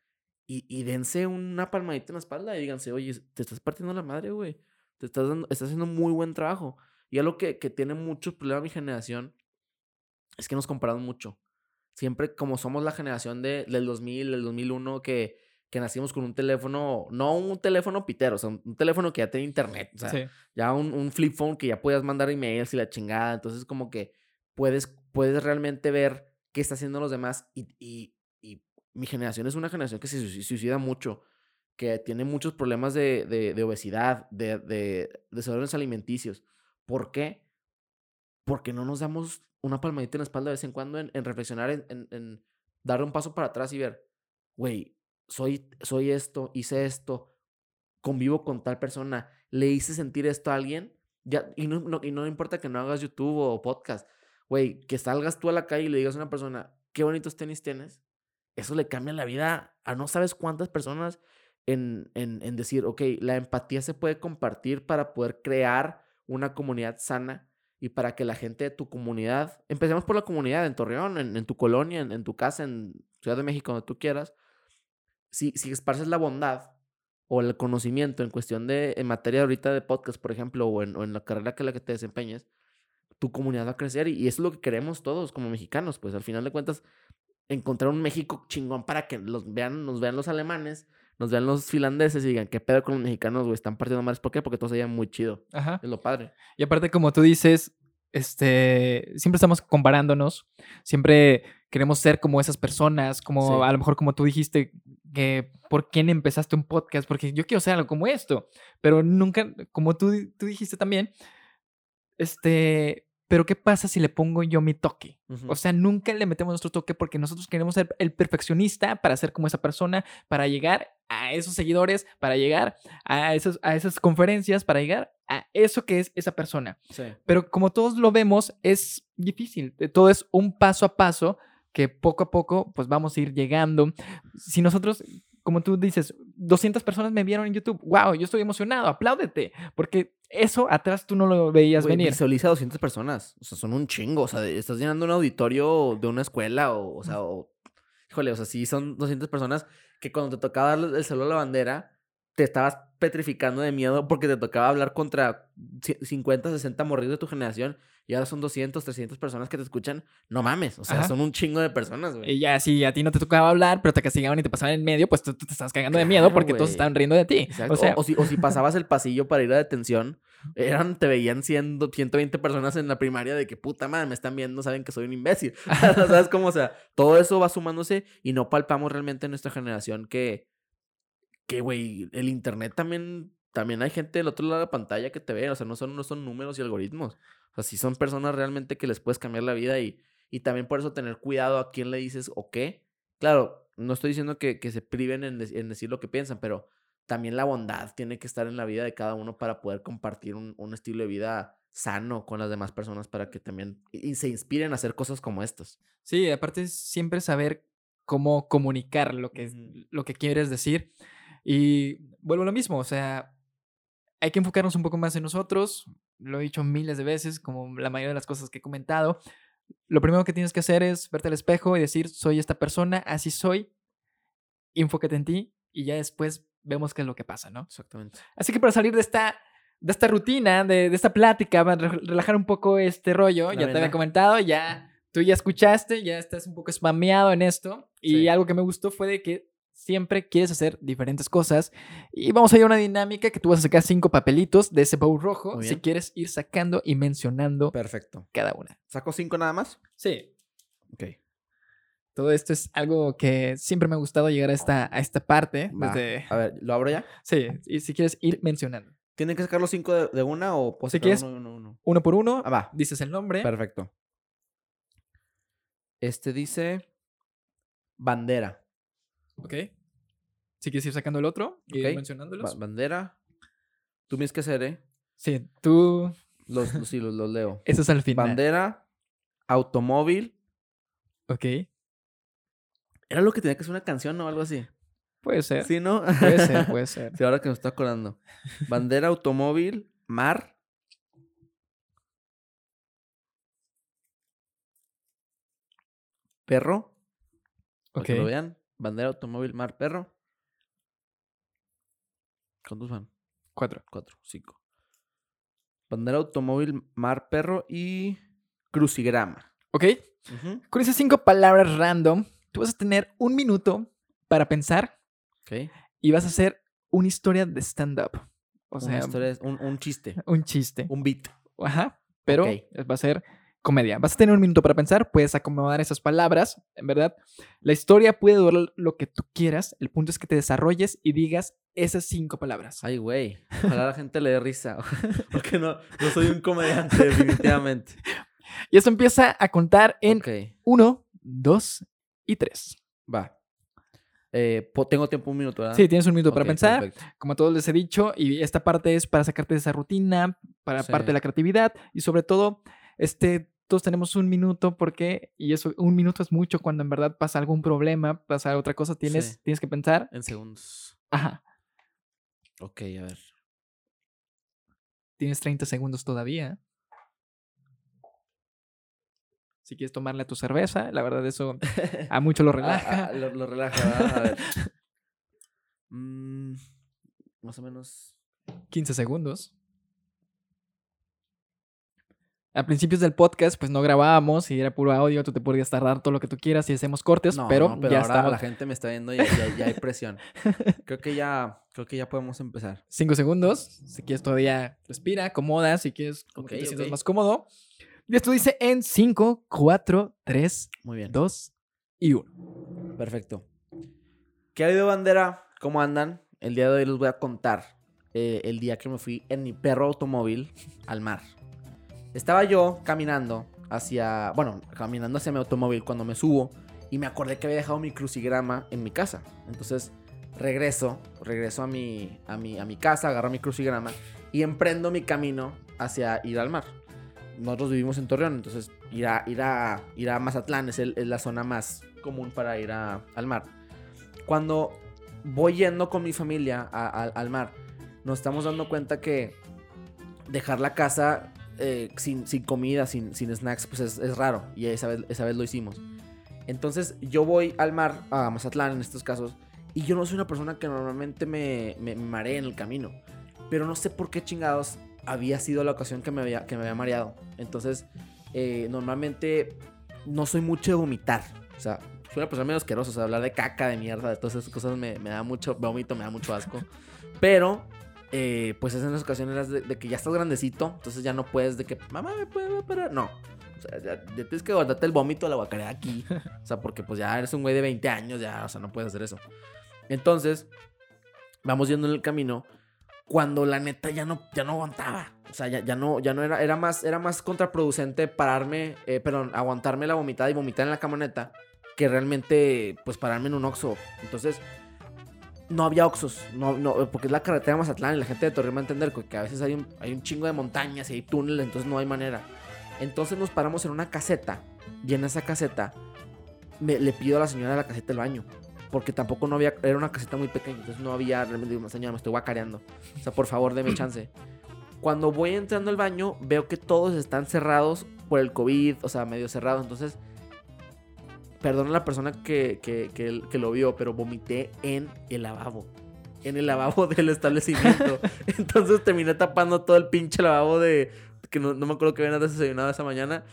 S2: y, y dense una palmadita en la espalda y díganse, oye, te estás partiendo la madre, güey. Te estás, dando, estás haciendo muy buen trabajo. Y algo que, que tiene muchos problemas mi generación es que nos comparamos mucho. Siempre como somos la generación de, del 2000, del 2001, que, que nacimos con un teléfono, no un teléfono pitero, o sea, un, teléfono que ya tenía internet, o sea, ya un, un, flip phone que ya podías mandar emails y la chingada, entonces como que puedes, puedes realmente ver qué está haciendo los demás y, y, y mi generación es una generación que se suicida mucho, que tiene muchos problemas de, de, de obesidad, de, de desórdenes alimenticios. ¿Por qué? Porque no nos damos una palmadita en la espalda de vez en cuando en, reflexionar, en, en, dar un paso para atrás y ver, güey, soy, soy esto, hice esto, convivo con tal persona, le hice sentir esto a alguien, ya, y no, y no importa que no hagas YouTube o podcast, güey, que salgas tú a la calle y le digas a una persona, qué bonitos tenis tienes, eso le cambia la vida a no sabes cuántas personas en, en, en decir, ok, la empatía se puede compartir para poder crear una comunidad sana y para que la gente de tu comunidad, empecemos por la comunidad en Torreón, en, tu colonia, en, tu casa, en Ciudad de México, donde tú quieras, si, si esparces la bondad o el conocimiento en cuestión de, en materia ahorita de podcast, por ejemplo, o en, o en la carrera que la que te desempeñes, tu comunidad va a crecer y, eso es lo que queremos todos como mexicanos, pues al final de cuentas, encontrar un México chingón para que los vean, nos vean los alemanes, nos vean los finlandeses y digan, ¿qué pedo con los mexicanos, güey? Están partiendo más. ¿Por qué? Porque todo se muy chido. Ajá. Es lo padre.
S1: Y aparte, como tú dices, este, siempre estamos comparándonos, siempre queremos ser como esas personas, como a lo mejor como tú dijiste, que por quién empezaste un podcast, porque yo quiero ser algo como esto, pero nunca, como tú, tú dijiste también, este, pero ¿qué pasa si le pongo yo mi toque? O sea, nunca le metemos nuestro toque porque nosotros queremos ser el perfeccionista para ser como esa persona, para llegar a esos seguidores, para llegar a, esos, a esas conferencias, para llegar a eso que es esa persona. Pero como todos lo vemos, es difícil. Todo es un paso a paso que poco a poco pues vamos a ir llegando. Si nosotros, como tú dices, 200 personas me vieron en YouTube, wow, yo estoy emocionado, apláudete, porque eso atrás tú no lo veías
S2: Güey,
S1: venir.
S2: Visualiza 200 personas. O sea, son un chingo. O sea, estás llenando un auditorio de una escuela o, o sea, o... Híjole, o sea, sí son 200 personas que cuando te tocaba darle el saludo a la bandera, te estabas petrificando de miedo porque te tocaba hablar contra ci- 50, 60 morridos de tu generación y ahora son 200, 300 personas que te escuchan. No mames, o sea,
S1: Ajá.
S2: son un chingo de personas, güey.
S1: Y ya, si a ti no te tocaba hablar, pero te castigaban y te pasaban en medio, pues tú, tú te estabas cagando de miedo porque todos estaban riendo de ti.
S2: Exacto.
S1: O sea,
S2: o, si, o si pasabas el pasillo para ir a detención, eran, te veían siendo 120 personas en la primaria de que puta madre, me están viendo, saben que soy un imbécil. ¿Sabes cómo? O sea, todo eso va sumándose y no palpamos realmente en nuestra generación que, que, güey, el internet también, también hay gente del otro lado de la pantalla que te ve, o sea, no son, no son números y algoritmos. O sea, sí son personas realmente que les puedes cambiar la vida y, y también por eso tener cuidado a quién le dices o qué. Claro, no estoy diciendo que, que se priven en, dec- en decir lo que piensan, pero también la bondad tiene que estar en la vida de cada uno para poder compartir un, un estilo de vida sano con las demás personas para que también y se inspiren a hacer cosas como estas.
S1: sí, aparte es siempre saber cómo comunicar lo que, lo que quieres decir. Y vuelvo a lo mismo, o sea, hay que enfocarnos un poco más en nosotros. Lo he dicho miles de veces, como la mayoría de las cosas que he comentado. Lo primero que tienes que hacer es verte al espejo y decir, soy esta persona, así soy. Enfócate en ti y ya después vemos qué es lo que pasa, ¿no?
S2: Exactamente.
S1: Así que para salir de esta, de esta rutina, de, de esta plática, para re- relajar un poco este rollo,
S2: La
S1: ya te había comentado, ya tú ya escuchaste, ya estás un poco spameado en esto. Y
S2: Sí.
S1: algo que me gustó fue de que siempre quieres hacer diferentes cosas. Y vamos a ir a una dinámica que tú vas a sacar cinco papelitos de ese bowl rojo si quieres ir sacando y mencionando
S2: Perfecto.
S1: cada una.
S2: ¿Saco cinco nada más?
S1: Sí.
S2: Ok.
S1: Todo esto es algo que siempre me ha gustado llegar a esta, a esta parte.
S2: Va.
S1: desde-
S2: A ver, ¿lo abro ya?
S1: Sí, y si quieres ir mencionando.
S2: ¿Tienen que sacar los cinco de, de una o puedo
S1: Si quieres-
S2: uno, uno, uno?
S1: Uno por uno,
S2: Ah, va.
S1: dices el nombre.
S2: Perfecto. Este dice bandera.
S1: Ok. Si quieres ir sacando el otro y mencionándolos.
S2: Ba- bandera. Tú tienes que hacer, ¿eh?
S1: Sí, tú.
S2: Los, los, sí, los, los leo.
S1: Eso es al final.
S2: Bandera, automóvil.
S1: Ok.
S2: Era lo que tenía que ser una canción o algo así.
S1: Puede ser.
S2: ¿Sí, no?
S1: Puede ser, puede ser.
S2: Sí, ahora que me estoy acordando. Bandera, automóvil, mar. Perro. Para
S1: Ok.
S2: que lo vean. Bandera, automóvil, mar, perro. ¿Cuántos van?
S1: Cuatro.
S2: Cuatro, cinco. Bandera, automóvil, mar, perro y crucigrama.
S1: Ok. Con esas cinco palabras random, tú vas a tener un minuto para pensar
S2: Ok.
S1: y vas a hacer una historia de stand-up. O
S2: Una
S1: sea,
S2: historia es- un, un chiste.
S1: un chiste.
S2: Un beat.
S1: Ajá. Pero
S2: Ok.
S1: va a ser comedia. Vas a tener un minuto para pensar, puedes acomodar esas palabras, en verdad. La historia puede durar lo que tú quieras. El punto es que te desarrolles y digas esas cinco palabras.
S2: Ay, güey. Ojalá la gente le dé risa. Porque no, no soy un comediante, definitivamente.
S1: Y eso empieza a contar en uno, dos y tres.
S2: va. Eh, tengo tiempo un minuto, ¿verdad?
S1: Sí, tienes un minuto para pensar.
S2: perfecto.
S1: Como a todos les he dicho, y esta parte es para sacarte de esa rutina, para parte
S2: Sí.
S1: de la creatividad y sobre todo, este, todos tenemos un minuto porque, y eso, un minuto es mucho cuando en verdad pasa algún problema, pasa otra cosa, tienes,
S2: Sí.
S1: tienes que pensar.
S2: En segundos.
S1: Ajá,
S2: Ok, a ver.
S1: tienes 30 segundos todavía. Si quieres tomarle a tu cerveza, la verdad eso a mucho lo
S2: Ah,
S1: relaja.
S2: ah, lo, lo relaja. A ver. Mm, más o menos.
S1: 15 segundos. A principios del podcast, pues no grabábamos y era puro audio, tú te podías tardar todo lo que tú quieras y hacemos cortes,
S2: No,
S1: pero,
S2: no, pero
S1: ya
S2: ahora
S1: estamos.
S2: la gente me está viendo y ya, ya- ya hay presión. Creo que ya, creo que ya podemos empezar.
S1: 5 segundos. Si quieres todavía respira, acomoda, si quieres como que
S2: Ok,
S1: te sientas
S2: ok.
S1: más cómodo. Y esto dice en 5, 4, 3,
S2: Muy bien.
S1: 2 y 1.
S2: Perfecto. ¿Qué ha habido, bandera? ¿Cómo andan? El día de hoy les voy a contar eh, el día que me fui en mi perro automóvil al mar. Estaba yo caminando hacia, bueno, caminando hacia mi automóvil cuando me subo y me acordé que había dejado mi crucigrama en mi casa. Entonces regreso, regreso a mi, a mi, a mi casa, agarro mi crucigrama y emprendo mi camino hacia ir al mar. nosotros vivimos en Torreón, entonces ir a, ir a, ir a Mazatlán es, la zona más común para ir al mar. Cuando voy yendo con mi familia al mar, nos estamos dando cuenta que dejar la casa eh, sin, sin comida, sin, sin snacks, pues es, es raro. Y esa vez, esa vez lo hicimos. Entonces yo voy al mar, a Mazatlán en estos casos, y yo no soy una persona que normalmente me, me, me maree en el camino. Pero no sé por qué chingados había sido la ocasión que me había, que me había mareado. Entonces, eh, normalmente no soy mucho de vomitar. O sea, soy una persona medio asquerosa. O sea, hablar de caca, de mierda, de todas esas cosas me, me da mucho vómito, me da mucho asco. Pero, eh, pues es en las ocasiones de, de que ya estás grandecito. Entonces ya no puedes de que, mamá, ¿me puedo parar? No. O sea, ya, tienes que guardarte el vómito a la guacareada aquí. O sea, porque pues ya eres un güey de 20 años, ya, o sea, no puedes hacer eso. Entonces, vamos yendo en el camino cuando la neta ya no, ya no aguantaba. O sea, ya, ya no, ya no era, era más, era más contraproducente pararme, eh, perdón, aguantarme la vomitada y vomitar en la camioneta que realmente, pues, pararme en un Oxxo. Entonces, no había Oxxos, no, no, porque es la carretera de Mazatlán y la gente de Torreón va a entender que a veces hay un, hay un chingo de montañas y hay túneles, entonces no hay manera. Entonces nos paramos en una caseta y en esa caseta me, le pido a la señora de la caseta el baño. Porque tampoco no había, era una caseta muy pequeña, entonces no había, realmente digo, señora, me estoy guacareando. O sea, por favor, deme chance. Cuando voy entrando al baño, veo que todos están cerrados por el COVID, o sea, medio cerrados. Entonces, perdona a la persona que, que, que, que lo vio, pero vomité en el lavabo. En el lavabo del establecimiento. Entonces terminé tapando todo el pinche lavabo de, que no, no me acuerdo que habían desayunado esa mañana.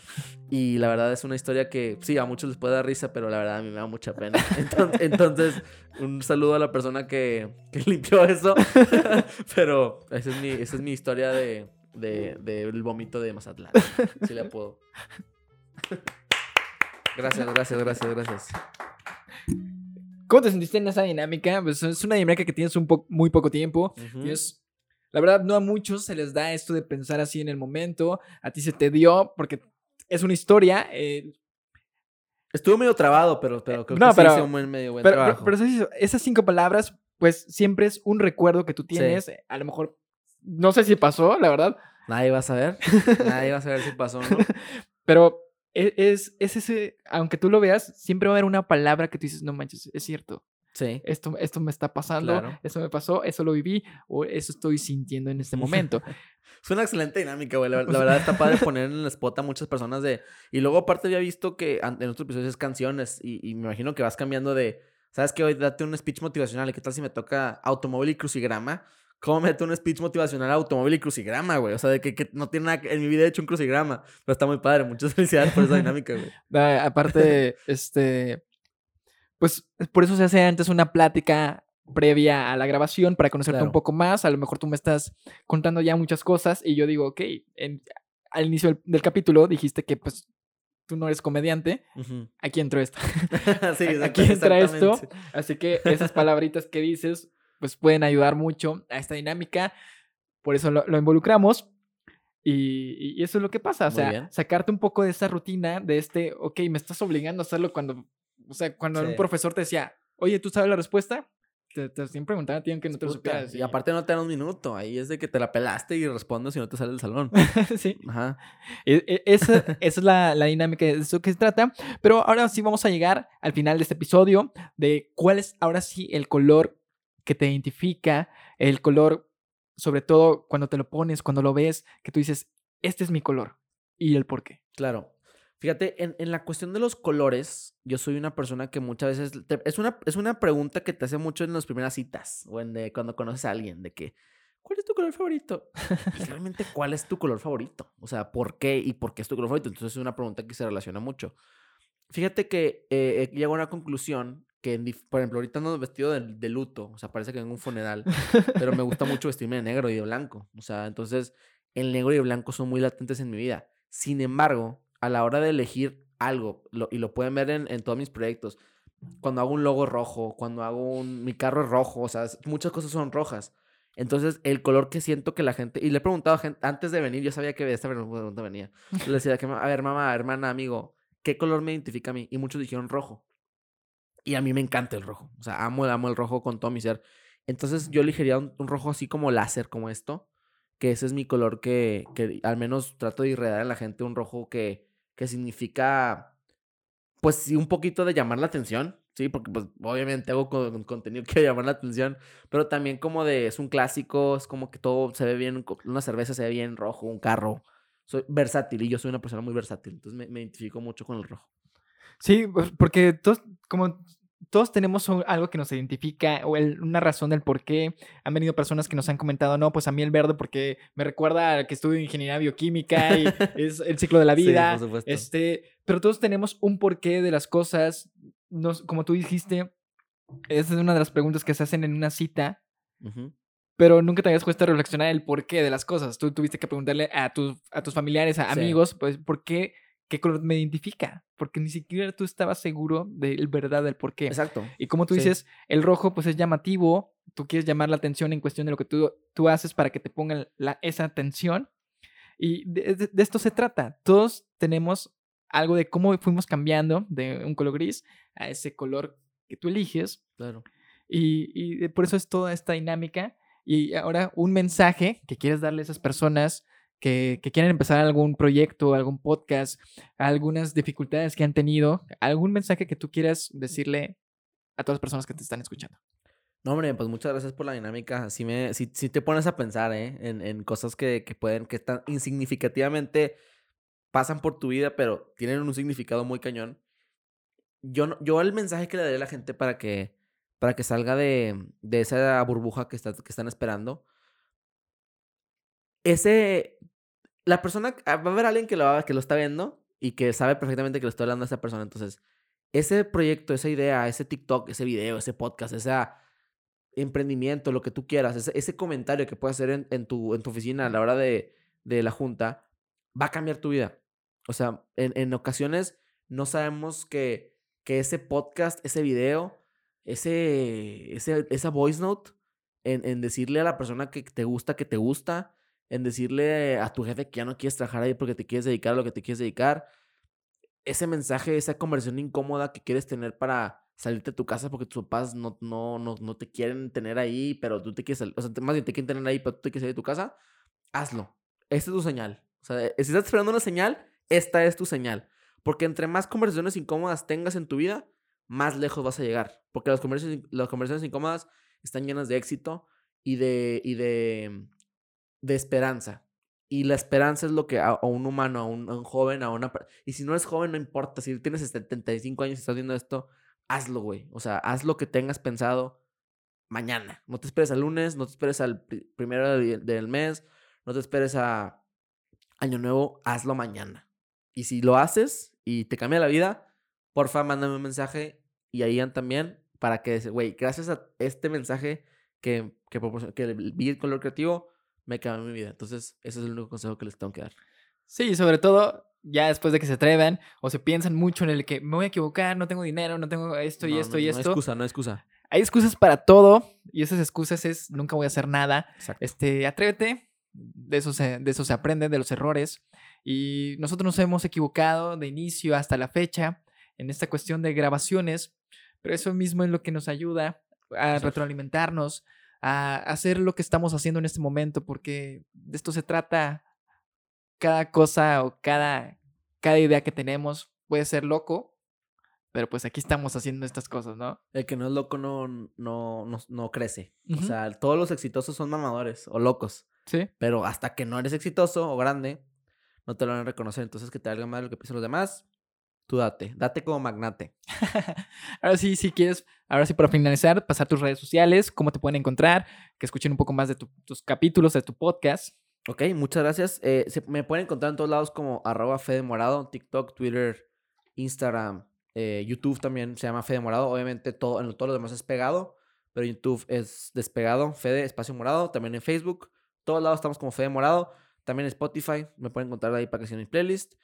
S2: Y la verdad es una historia que sí, a muchos les puede dar risa, pero la verdad a mí me da mucha pena. Entonces, entonces un saludo a la persona que, que limpió eso. pero esa es mi, esa es mi historia de, de, del vómito de Mazatlán. Si le puedo. Gracias, gracias, gracias, gracias.
S1: ¿Cómo te sentiste en esa dinámica? Pues es una dinámica que tienes un po- muy poco tiempo.
S2: Ujú.
S1: Tienes- la verdad, no a muchos se les da esto de pensar así en el momento. A ti se te dio porque es una historia. eh,
S2: Estuvo medio trabado, pero, pero creo
S1: No,
S2: que sí
S1: pero-
S2: hice un buen, medio buen
S1: pero, pero-
S2: trabajo.
S1: pero esas- esas cinco palabras, pues siempre es un recuerdo que tú tienes. eh, A lo mejor, no sé si pasó, la verdad,
S2: Nadie va a saber. Nadie va a saber si pasó o no.
S1: pero es, es ese, aunque tú lo veas, siempre va a haber una palabra que tú dices, no manches, es cierto.
S2: Sí.
S1: Esto, esto me está pasando,
S2: Claro.
S1: eso me pasó, eso lo viví, o eso estoy sintiendo en este momento.
S2: Es una excelente dinámica, güey. La, la verdad está padre poner en el spot a muchas personas de... Y luego aparte había visto que en otros episodios es canciones y, y me imagino que vas cambiando de... ¿Sabes qué? Hoy date un speech motivacional. ¿Y qué tal si me toca automóvil y crucigrama? ¿Cómo meto un speech motivacional a automóvil y crucigrama, güey? O sea, de que, que no tiene nada. En mi vida he hecho un crucigrama. Pero está muy padre. Muchas felicidades por esa dinámica, güey.
S1: Aparte, este, pues por eso se hace antes una plática previa a la grabación para conocerte
S2: Claro.
S1: un poco más. A lo mejor tú me estás contando ya muchas cosas y yo digo, ok, en- al inicio del, del capítulo dijiste que pues tú no eres comediante. Aquí entró esto.
S2: sí,
S1: Aquí entra esto. Así que esas palabritas que dices pues pueden ayudar mucho a esta dinámica. Por eso lo, lo involucramos. Y, y eso es lo que pasa, o
S2: Muy
S1: sea,
S2: bien.
S1: sacarte un poco de esa rutina, de este, ok, me estás obligando a hacerlo cuando, o sea, cuando
S2: Sí.
S1: un profesor te decía, oye, ¿tú sabes la respuesta? Te, te siguen preguntando a ti aunque no te lo supieras.
S2: Y aparte no te dan un minuto. Ahí es de que te la pelaste y respondes y no te sale del salón.
S1: sí.
S2: Ajá.
S1: E- e- Esa, esa es la, la dinámica de eso que se trata. Pero ahora sí vamos a llegar al final de este episodio de cuál es ahora sí el color que te identifica, el color, sobre todo cuando te lo pones, cuando lo ves, que tú dices, este es mi color y el por qué.
S2: Claro. Fíjate, en, en la cuestión de los colores, yo soy una persona que muchas veces... te- es, una, es una pregunta que te hace mucho en las primeras citas o en de, cuando conoces a alguien, de que, ¿cuál es tu color favorito? Y realmente, ¿cuál es tu color favorito? O sea, ¿por qué y por qué es tu color favorito? Entonces es una pregunta que se relaciona mucho. Fíjate que eh, llego a una conclusión que, en por ejemplo, ahorita ando vestido de, de luto, o sea, parece que a un funeral, pero me gusta mucho vestirme de negro y de blanco. O sea, entonces el negro y el blanco son muy latentes en mi vida. Sin embargo, a la hora de elegir algo, lo- y lo pueden ver en, en todos mis proyectos, cuando hago un logo rojo, cuando hago un... Mi carro es rojo, o sea, muchas cosas son rojas. Entonces, el color que siento que la gente... Y le he preguntado a gente, antes de venir, yo sabía que esta pregunta venía. Le decía, a ver, mamá, hermana, amigo, ¿qué color me identifica a mí? Y muchos dijeron rojo. Y a mí me encanta el rojo. O sea, amo, amo el rojo con todo mi ser. Entonces yo elegiría un, rojo así como láser, como esto. que ese es mi color que, que al menos trato de irradiar a la gente un rojo que, que significa, pues sí, un poquito de llamar la atención, sí, porque pues obviamente hago con, contenido que llamar la atención, pero también como de, es un clásico, es como que todo se ve bien, una cerveza se ve bien rojo, un carro, soy versátil y yo soy una persona muy versátil, entonces me, me identifico mucho con el rojo.
S1: Sí, pues, porque todos, como todos tenemos algo que nos identifica o una razón del por qué. Han venido personas que nos han comentado, no, pues a mí el verde porque me recuerda a que estudio ingeniería bioquímica y es el ciclo de la vida. este, pero todos tenemos un porqué de las cosas. Nos, como tú dijiste, esa es una de las preguntas que se hacen en una cita. Pero nunca te habías puesto a reflexionar el porqué de las cosas. Tú tuviste que preguntarle a, tus a tus familiares, a amigos, pues, ¿por qué qué color me identifica, porque ni siquiera tú estabas seguro del verdad del por qué.
S2: Exacto.
S1: Y como tú dices, el rojo pues es llamativo, tú quieres llamar la atención en cuestión de lo que tú, tú haces para que te pongan la, esa atención. Y de, esto se trata. Todos tenemos algo de cómo fuimos cambiando de un color gris a ese color que tú eliges.
S2: Claro.
S1: Y, y por eso es toda esta dinámica. Y ahora un mensaje que quieres darle a esas personas que, quieren empezar algún proyecto, algún podcast, algunas dificultades que han tenido, algún mensaje que tú quieras decirle a todas las personas que te están escuchando.
S2: No, hombre, pues muchas gracias por la dinámica. Si, me, si, si te pones a pensar ¿eh? en, en, cosas que, que pueden, que están insignificativamente pasan por tu vida, pero tienen un significado muy cañón. Yo, yo el mensaje que le daré a la gente para que, para que salga de, de esa burbuja que, está, que están esperando ese, la persona, ah, va a haber alguien que lo, que lo está viendo y que sabe perfectamente que le estoy hablando a esa persona. Entonces, ese proyecto, esa idea, ese TikTok, ese video, ese podcast, ese emprendimiento, lo que tú quieras, ese, ese comentario que puedas hacer en, en, tu, en tu oficina a la hora de, de, la junta, va a cambiar tu vida. O sea, en, en ocasiones no sabemos que, que ese podcast, ese video, ese, ese, esa voice note, en, en decirle a la persona que te gusta, que te gusta, en decirle a tu jefe que ya no quieres trabajar ahí porque te quieres dedicar a lo que te quieres dedicar. Ese mensaje, esa conversación incómoda que quieres tener para salirte de tu casa porque tus papás no, no, no, no te quieren tener ahí, pero tú te quieres salir, o sea, más bien te quieren tener ahí, pero tú te quieres salir de tu casa, hazlo. Esta es tu señal. O sea, si estás esperando una señal, esta es tu señal. Porque entre más conversaciones incómodas tengas en tu vida, más lejos vas a llegar. Porque las conversaciones, las conversaciones incómodas están llenas de éxito y de, y de de esperanza. Y la esperanza es lo que a, un humano, a un, joven, a una... Y si no eres joven, no importa. Si tienes 75 años y estás viendo esto, hazlo, güey. O sea, haz lo que tengas pensado mañana. No te esperes al lunes, no te esperes al primero del, mes, no te esperes a Año Nuevo, hazlo mañana. Y si lo haces y te cambia la vida, porfa, mándame un mensaje y ahí también para que, güey, gracias a este mensaje que, que, que vi el color creativo, me cambió mi vida. Entonces, ese es el único consejo que les tengo que dar.
S1: Sí, sobre todo ya después de que se atrevan o se piensan mucho en el que me voy a equivocar, no tengo dinero, no tengo esto y esto y esto. No hay
S2: excusa, no hay excusa.
S1: Hay excusas para todo y esas excusas es nunca voy a hacer nada. Este, atrévete, de eso, se, de eso se aprende, de los errores. Y nosotros nos hemos equivocado de inicio hasta la fecha en esta cuestión de grabaciones, pero eso mismo es lo que nos ayuda a retroalimentarnos, a hacer lo que estamos haciendo en este momento, porque de esto se trata. Cada cosa o cada, cada idea que tenemos puede ser loco, pero pues aquí estamos haciendo estas cosas, ¿no?
S2: El que no es loco no, no, no, crece. O sea, todos los exitosos son mamadores o locos.
S1: Sí.
S2: Pero hasta que no eres exitoso o grande, no te lo van a reconocer. Entonces, que te valga más lo que piensan los demás Tú date, date como magnate.
S1: ahora sí, si quieres, ahora sí para finalizar, pasar tus redes sociales, cómo te pueden encontrar, que escuchen un poco más de tus capítulos, de tu podcast.
S2: Ok, muchas gracias. Eh, me pueden encontrar en todos lados como arroba Fede Morado, TikTok, Twitter, Instagram, eh, YouTube también se llama Fede Morado. Obviamente todo, en todo lo demás es pegado, pero YouTube es despegado, Fede Espacio Morado, también en Facebook. Todos lados estamos como Fede Morado. También en Spotify, me pueden encontrar ahí para que sea mi playlist.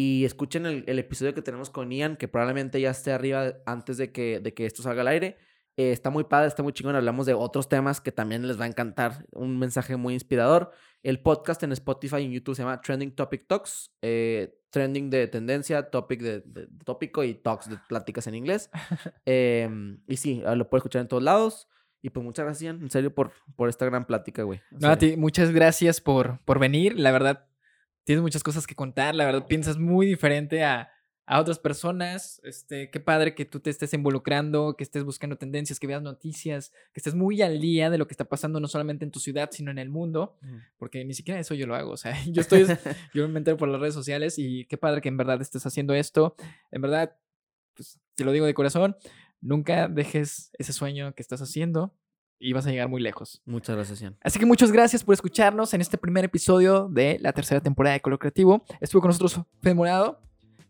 S2: Y escuchen el, episodio que tenemos con Ian, que probablemente ya esté arriba antes de que, de que esto salga al aire. Eh, está muy padre, está muy chingón. Hablamos de otros temas que también les va a encantar. Un mensaje muy inspirador. El podcast en Spotify y en YouTube se llama Trending Topic Talks. Eh, trending de tendencia, topic de, tópico y talks de pláticas en inglés. Em, y sí, lo puedes escuchar en todos lados. Y pues muchas gracias, Ian, en serio, por, por esta gran plática, güey.
S1: No, a ti, muchas gracias por, por venir. La verdad, tienes muchas cosas que contar. La verdad, piensas muy diferente a, a otras personas. Este, qué padre que tú te estés involucrando, que estés buscando tendencias, que veas noticias, que estés muy al día de lo que está pasando no solamente en tu ciudad, sino en el mundo.
S2: Ujú.
S1: Porque ni siquiera eso yo lo hago. O sea, yo estoy, yo me entero por las redes sociales y qué padre que en verdad estés haciendo esto. En verdad, pues te lo digo de corazón, nunca dejes ese sueño que estás haciendo y vas a llegar muy lejos.
S2: Muchas gracias, Ian.
S1: Así que muchas gracias por escucharnos en este primer episodio de la tercera temporada de Color Creativo. Estuvo con nosotros Fede Morado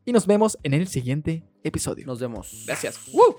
S1: y nos vemos en el siguiente episodio.
S2: Nos vemos.
S1: Gracias. ¡Woo!